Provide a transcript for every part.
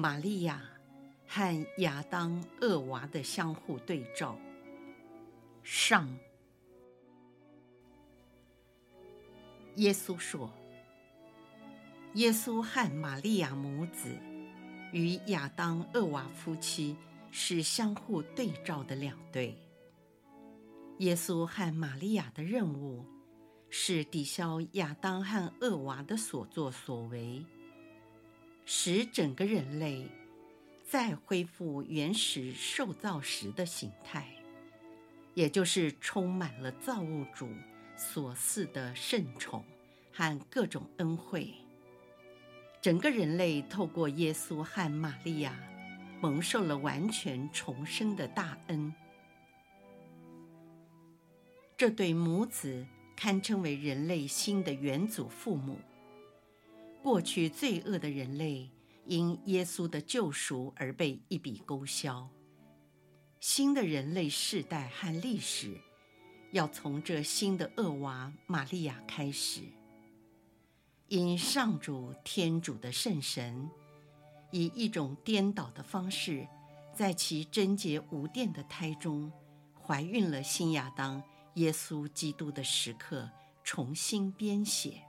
玛利亚和亚当、厄娃的相互对照。上，耶稣说：“耶稣和玛利亚母子与亚当、厄娃夫妻是相互对照的两对。耶稣和玛利亚的任务是抵消亚当和厄娃的所作所为。”使整个人类再恢复原始受造时的形态，也就是充满了造物主所赐的圣宠和各种恩惠。整个人类透过耶稣和玛利亚，蒙受了完全重生的大恩。这对母子堪称为人类新的元祖父母。过去罪恶的人类，因耶稣的救赎而被一笔勾销。新的人类世代和历史，要从这新的厄娃玛利亚开始。因上主天主的圣神，以一种颠倒的方式，在其贞洁无玷的胎中，怀孕了新亚当耶稣基督的时刻，重新编写。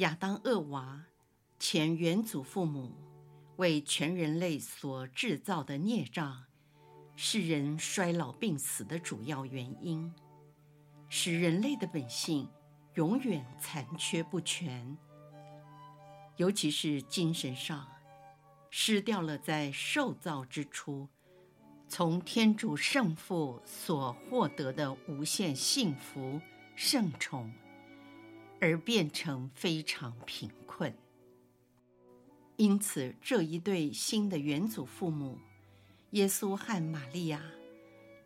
亚当、厄娃，前原祖父母，为全人类所制造的孽障，是人衰老病死的主要原因，使人类的本性永远残缺不全，尤其是精神上，失掉了在受造之初从天主圣父所获得的无限幸福圣宠。而变成非常贫困，因此这一对新的原祖父母，耶稣和玛利亚，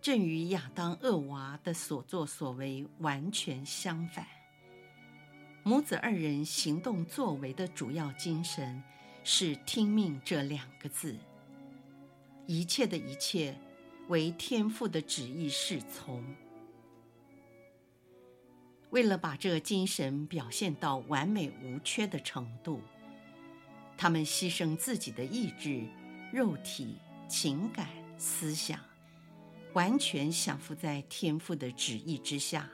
正与亚当、厄娃的所作所为完全相反。母子二人行动作为的主要精神是听命这两个字，一切的一切为天父的旨意是从。为了把这精神表现到完美无缺的程度，他们牺牲自己的意志、肉体、情感、思想，完全降服在天父的旨意之下，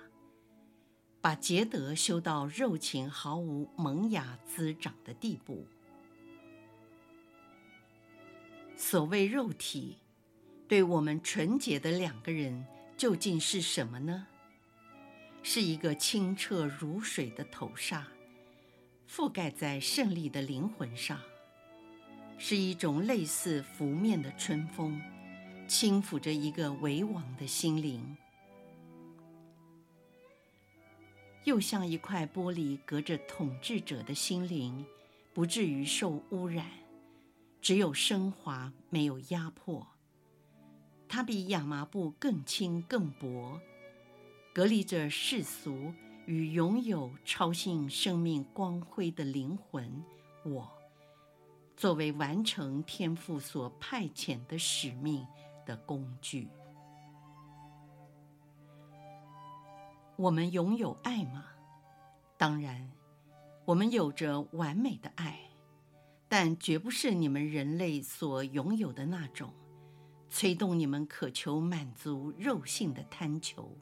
把洁德修到肉情毫无萌芽滋长的地步。所谓肉体，对我们纯洁的两个人究竟是什么呢？是一个清澈如水的头纱，覆盖在胜利的灵魂上；是一种类似拂面的春风，轻抚着一个为王的心灵；又像一块玻璃，隔着统治者的心灵，不至于受污染，只有升华，没有压迫。它比亚麻布更轻更薄。隔离着世俗与拥有超性生命光辉的灵魂，我作为完成天父所派遣的使命的工具。我们拥有爱吗？当然，我们有着完美的爱，但绝不是你们人类所拥有的那种，催动你们渴求满足肉性的贪求。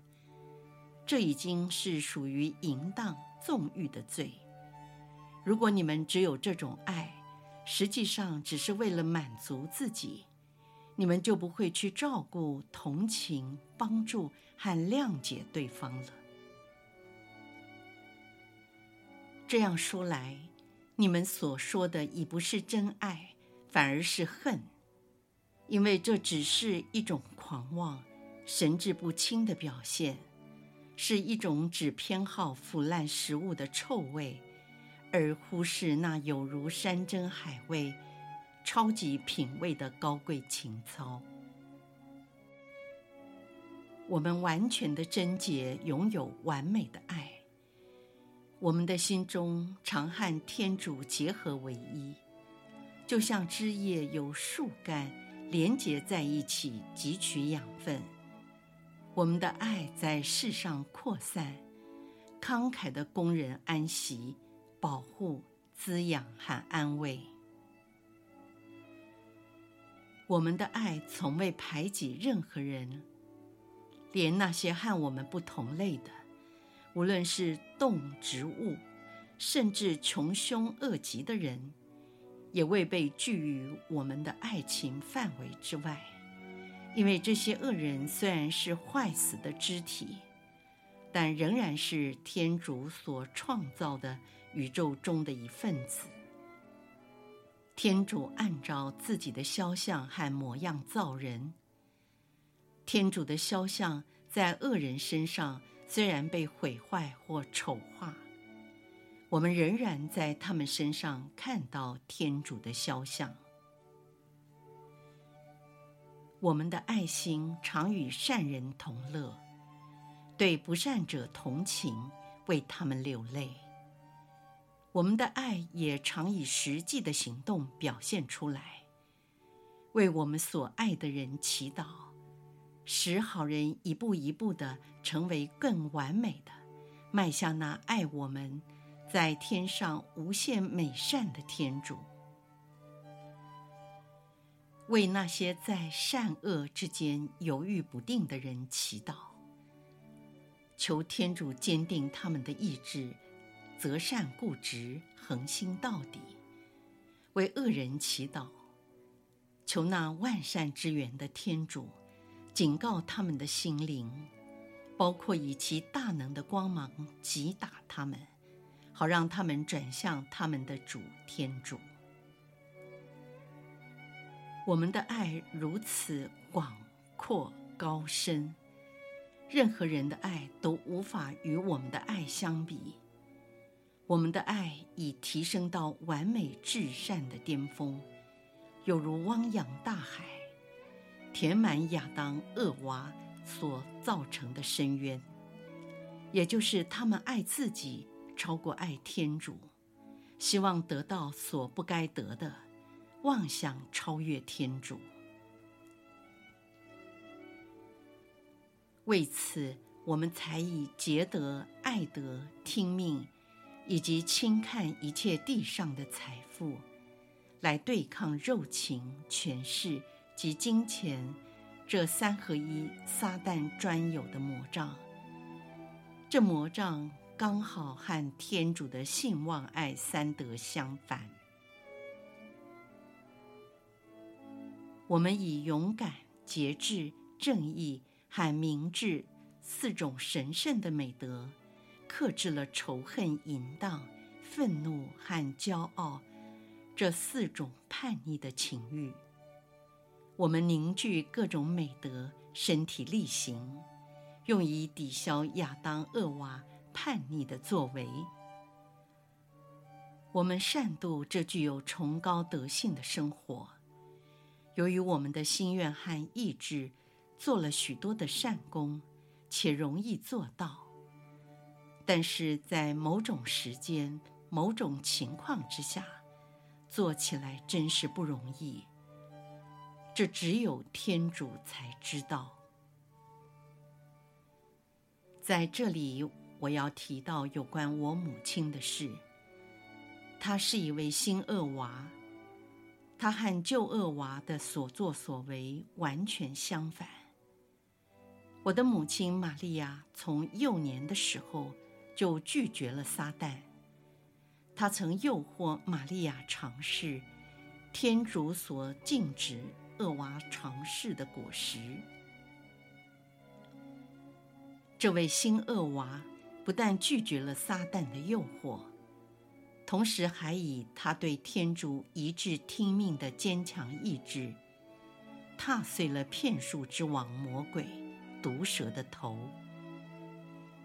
这已经是属于淫荡纵欲的罪。如果你们只有这种爱，实际上只是为了满足自己，你们就不会去照顾、同情、帮助和谅解对方了。这样说来，你们所说的已不是真爱，反而是恨，因为这只是一种狂妄、神志不清的表现。是一种只偏好腐烂食物的臭味，而忽视那有如山珍海味、超级品味的高贵情操。我们完全的贞洁，拥有完美的爱。我们的心中常和天主结合为一，就像枝叶由树干连结在一起，汲取养分。我们的爱在世上扩散，慷慨的供人安息、保护、滋养和安慰。我们的爱从未排挤任何人。连那些和我们不同类的，无论是动植物，甚至穷凶恶极的人，也未被拒于我们的爱情范围之外。因为这些恶人虽然是坏死的肢体，但仍然是天主所创造的宇宙中的一份子。天主按照自己的肖像和模样造人。天主的肖像在恶人身上虽然被毁坏或丑化，我们仍然在他们身上看到天主的肖像。我们的爱心常与善人同乐，对不善者同情，为他们流泪。我们的爱也常以实际的行动表现出来，为我们所爱的人祈祷。使好人一步一步地成为更完美的，迈向那爱我们，在天上无限美善的天主。为那些在善恶之间犹豫不定的人祈祷，求天主坚定他们的意志，择善固执，恒心到底。为恶人祈祷，求那万善之源的天主。警告他们的心灵，包括以其大能的光芒击打他们，好让他们转向他们的主天主。我们的爱如此广阔高深，任何人的爱都无法与我们的爱相比。我们的爱已提升到完美至善的巅峰，犹如汪洋大海。填满亚当、厄娃所造成的深渊，也就是他们爱自己超过爱天主，希望得到所不该得的，妄想超越天主。为此，我们才以洁德、爱德、听命，以及轻看一切地上的财富，来对抗肉情、权势。及金钱，这三合一撒旦专有的魔杖。这魔杖刚好和天主的信望爱三德相反。我们以勇敢、节制、正义和明智四种神圣的美德，克制了仇恨、淫荡、愤怒和骄傲这四种叛逆的情欲。我们凝聚各种美德，身体力行，用以抵消亚当、厄娃叛逆的作为。我们善度这具有崇高德性的生活。由于我们的心愿和意志做了许多的善功，且容易做到，但是在某种时间、某种情况之下，做起来真是不容易。这只有天主才知道。在这里，我要提到有关我母亲的事。她是一位新厄娃，他和旧厄娃的所作所为完全相反。我的母亲玛利亚从幼年的时候就拒绝了撒旦，她曾诱惑玛利亚尝试天主所禁止。恶娃尝试的果实。这位新恶娃不但拒绝了撒旦的诱惑，同时还以他对天主一致听命的坚强意志，踏碎了骗术之王魔鬼毒蛇的头。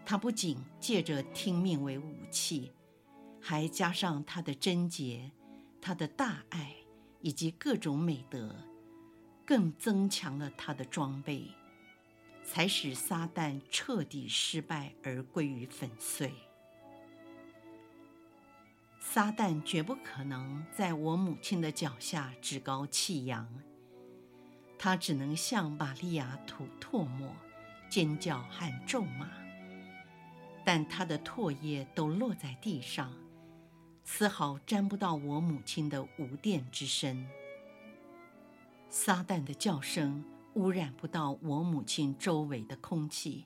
他不仅借着听命为武器，还加上他的贞洁、他的大爱以及各种美德，更增强了他的装备，才使撒旦彻底失败而归于粉碎。撒旦绝不可能在我母亲的脚下趾高气扬，他只能向玛利亚吐唾沫、尖叫和咒骂，但他的唾液都落在地上。丝毫沾不到我母亲的无玷之身，撒旦的叫声污染不到我母亲周围的空气。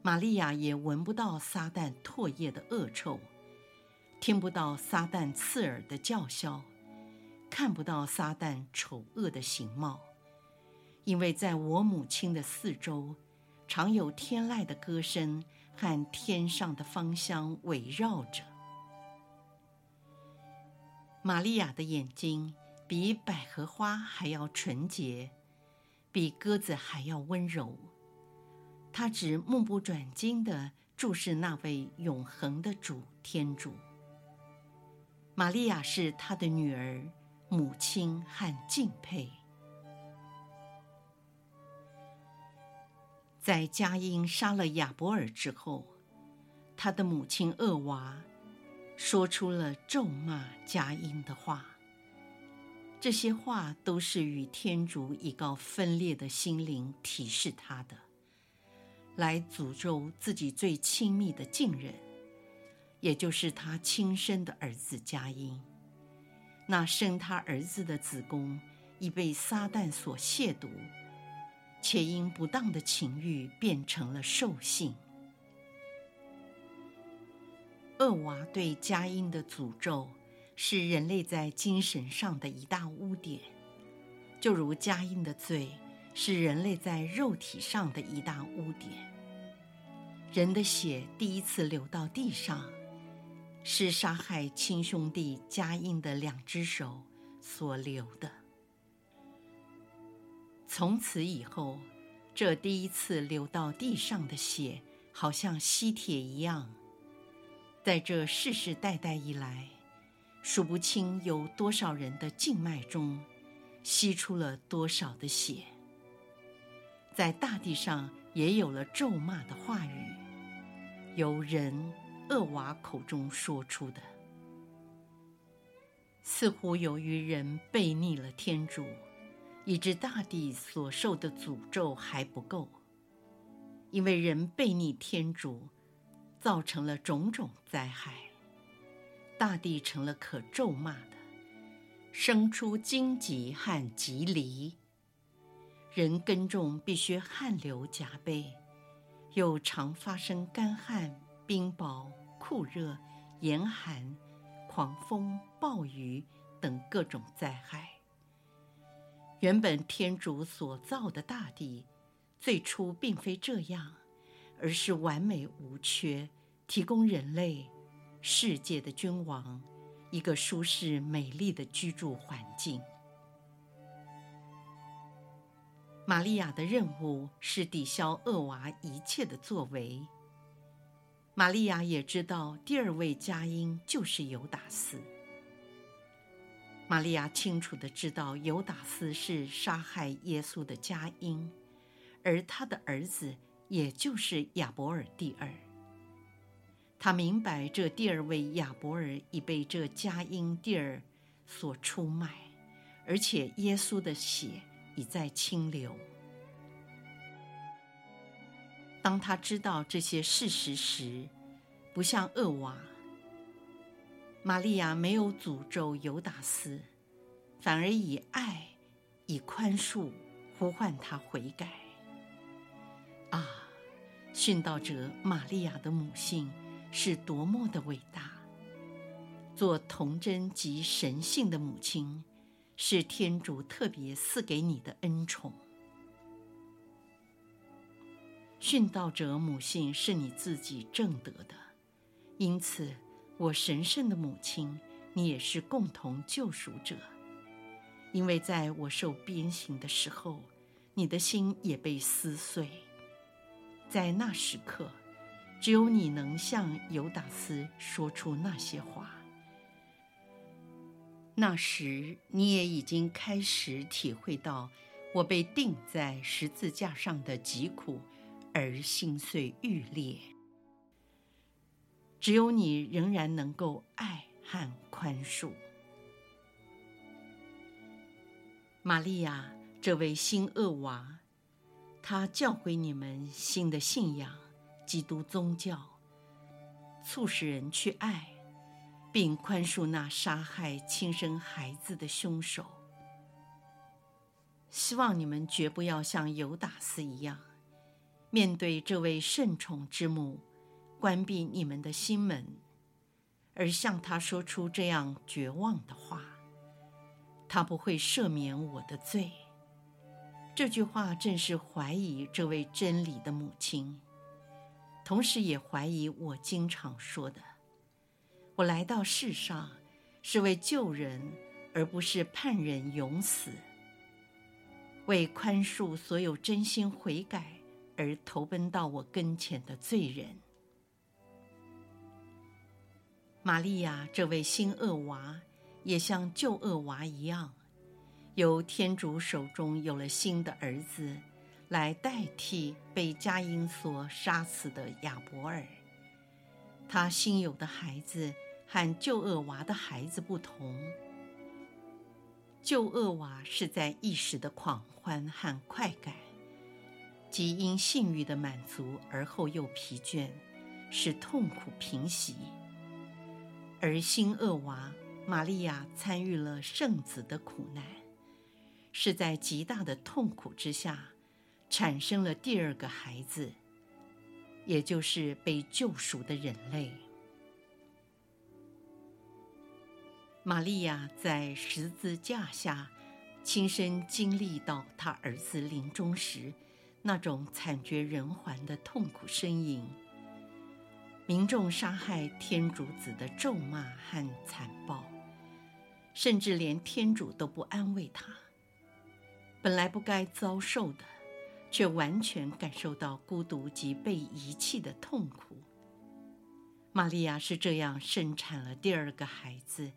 玛利亚也闻不到撒旦唾液的恶臭，听不到撒旦刺耳的叫嚣，看不到撒旦丑恶的形貌，因为在我母亲的四周，常有天籁的歌声和天上的芳香围绕着。玛利亚的眼睛比百合花还要纯洁，比鸽子还要温柔。她只目不转睛地注视那位永恒的主天主。玛利亚是他的女儿、母亲和敬佩。在佳音杀了亚伯尔之后，他的母亲厄娃。说出了咒骂佳音的话，这些话都是与天主以告分裂的心灵提示他的，来诅咒自己最亲密的近人，也就是他亲生的儿子佳音。那生他儿子的子宫已被撒旦所亵渎，且因不当的情欲变成了兽性。厄娃对佳音的诅咒，是人类在精神上的一大污点，就如佳音的罪是人类在肉体上的一大污点。人的血第一次流到地上，是杀害亲兄弟佳音的两只手所流的。从此以后，这第一次流到地上的血，好像吸铁一样。在这世世代代以来，数不清有多少人的静脉中吸出了多少的血。在大地上也有了咒骂的话语，由人厄娃口中说出的。似乎由于人悖逆了天主，以致大地所受的诅咒还不够，因为人悖逆天主。造成了种种灾害，大地成了可咒骂的，生出荆棘和蒺藜。人耕种必须汗流浃背，又常发生干旱、冰雹、酷热、严寒、狂风、暴雨等各种灾害。原本天主所造的大地，最初并非这样。而是完美无缺，提供人类、世界的君王一个舒适美丽的居住环境。玛利亚的任务是抵消厄娃一切的作为。玛利亚也知道第二位佳音就是犹达斯。玛利亚清楚地知道犹达斯是杀害耶稣的佳音，而他的儿子。也就是亚伯尔第二，他明白这第二位亚伯尔已被这佳音第二所出卖，而且耶稣的血已在清流。当他知道这些事实时，不像厄娃，玛利亚没有诅咒犹达斯，反而以爱、以宽恕呼唤他悔改。啊，殉道者玛利亚的母性是多么的伟大！做童真及神性的母亲，是天主特别赐给你的恩宠。殉道者母性是你自己挣得的，因此，我神圣的母亲，你也是共同救赎者。因为在我受鞭刑的时候，你的心也被撕碎。在那时刻，只有你能向犹达斯说出那些话。那时，你也已经开始体会到我被钉在十字架上的疾苦，而心碎欲裂。只有你仍然能够爱和宽恕。玛利亚，这位新厄娃，她教诲你们新的信仰。基督宗教促使人去爱，并宽恕那杀害亲生孩子的凶手。希望你们绝不要像犹达斯一样，面对这位圣宠之母，关闭你们的心门，而向他说出这样绝望的话：“他不会赦免我的罪。”这句话正是怀疑这位真理的母亲。同时也怀疑我经常说的：“我来到世上是为救人，而不是判人永死。为宽恕所有真心悔改而投奔到我跟前的罪人。”玛利亚这位新厄娃，也像旧厄娃一样，由天主手中有了新的儿子。来代替被佳音所杀死的亚伯尔。他新有的孩子和旧厄娃的孩子不同。旧厄娃是在一时的狂欢和快感，即因性欲的满足而后又疲倦，使痛苦平息；而新厄娃玛利亚参与了圣子的苦难，是在极大的痛苦之下。产生了第二个孩子，也就是被救赎的人类。玛利亚在十字架下亲身经历到她儿子临终时那种惨绝人寰的痛苦呻吟，民众杀害天主子的咒骂和残暴，甚至连天主都不安慰他，本来不该遭受的。却完全感受到孤独及被遗弃的痛苦。玛利亚是这样生产了第二个孩子，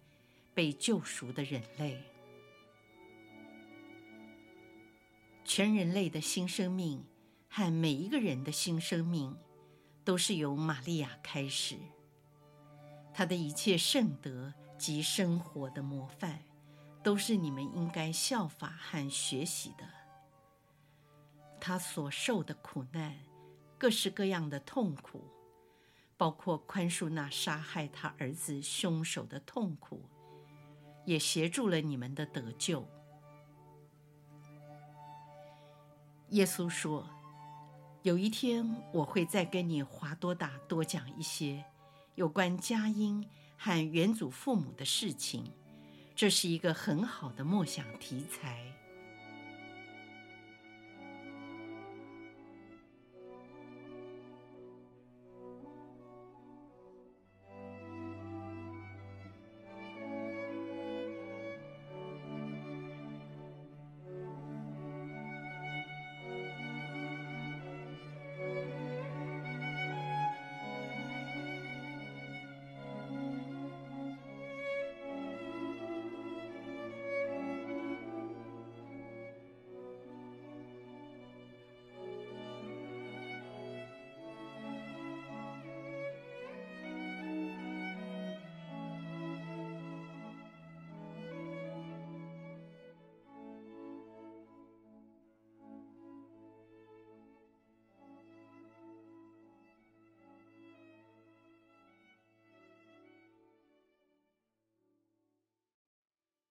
被救赎的人类。全人类的新生命和每一个人的新生命，都是由玛利亚开始。她的一切圣德及生活的模范，都是你们应该效法和学习的。他所受的苦难，各式各样的痛苦，包括宽恕那杀害他儿子凶手的痛苦，也协助了你们的得救。耶稣说：“有一天我会再跟你华多达多讲一些有关佳音和远祖父母的事情，这是一个很好的默想题材。”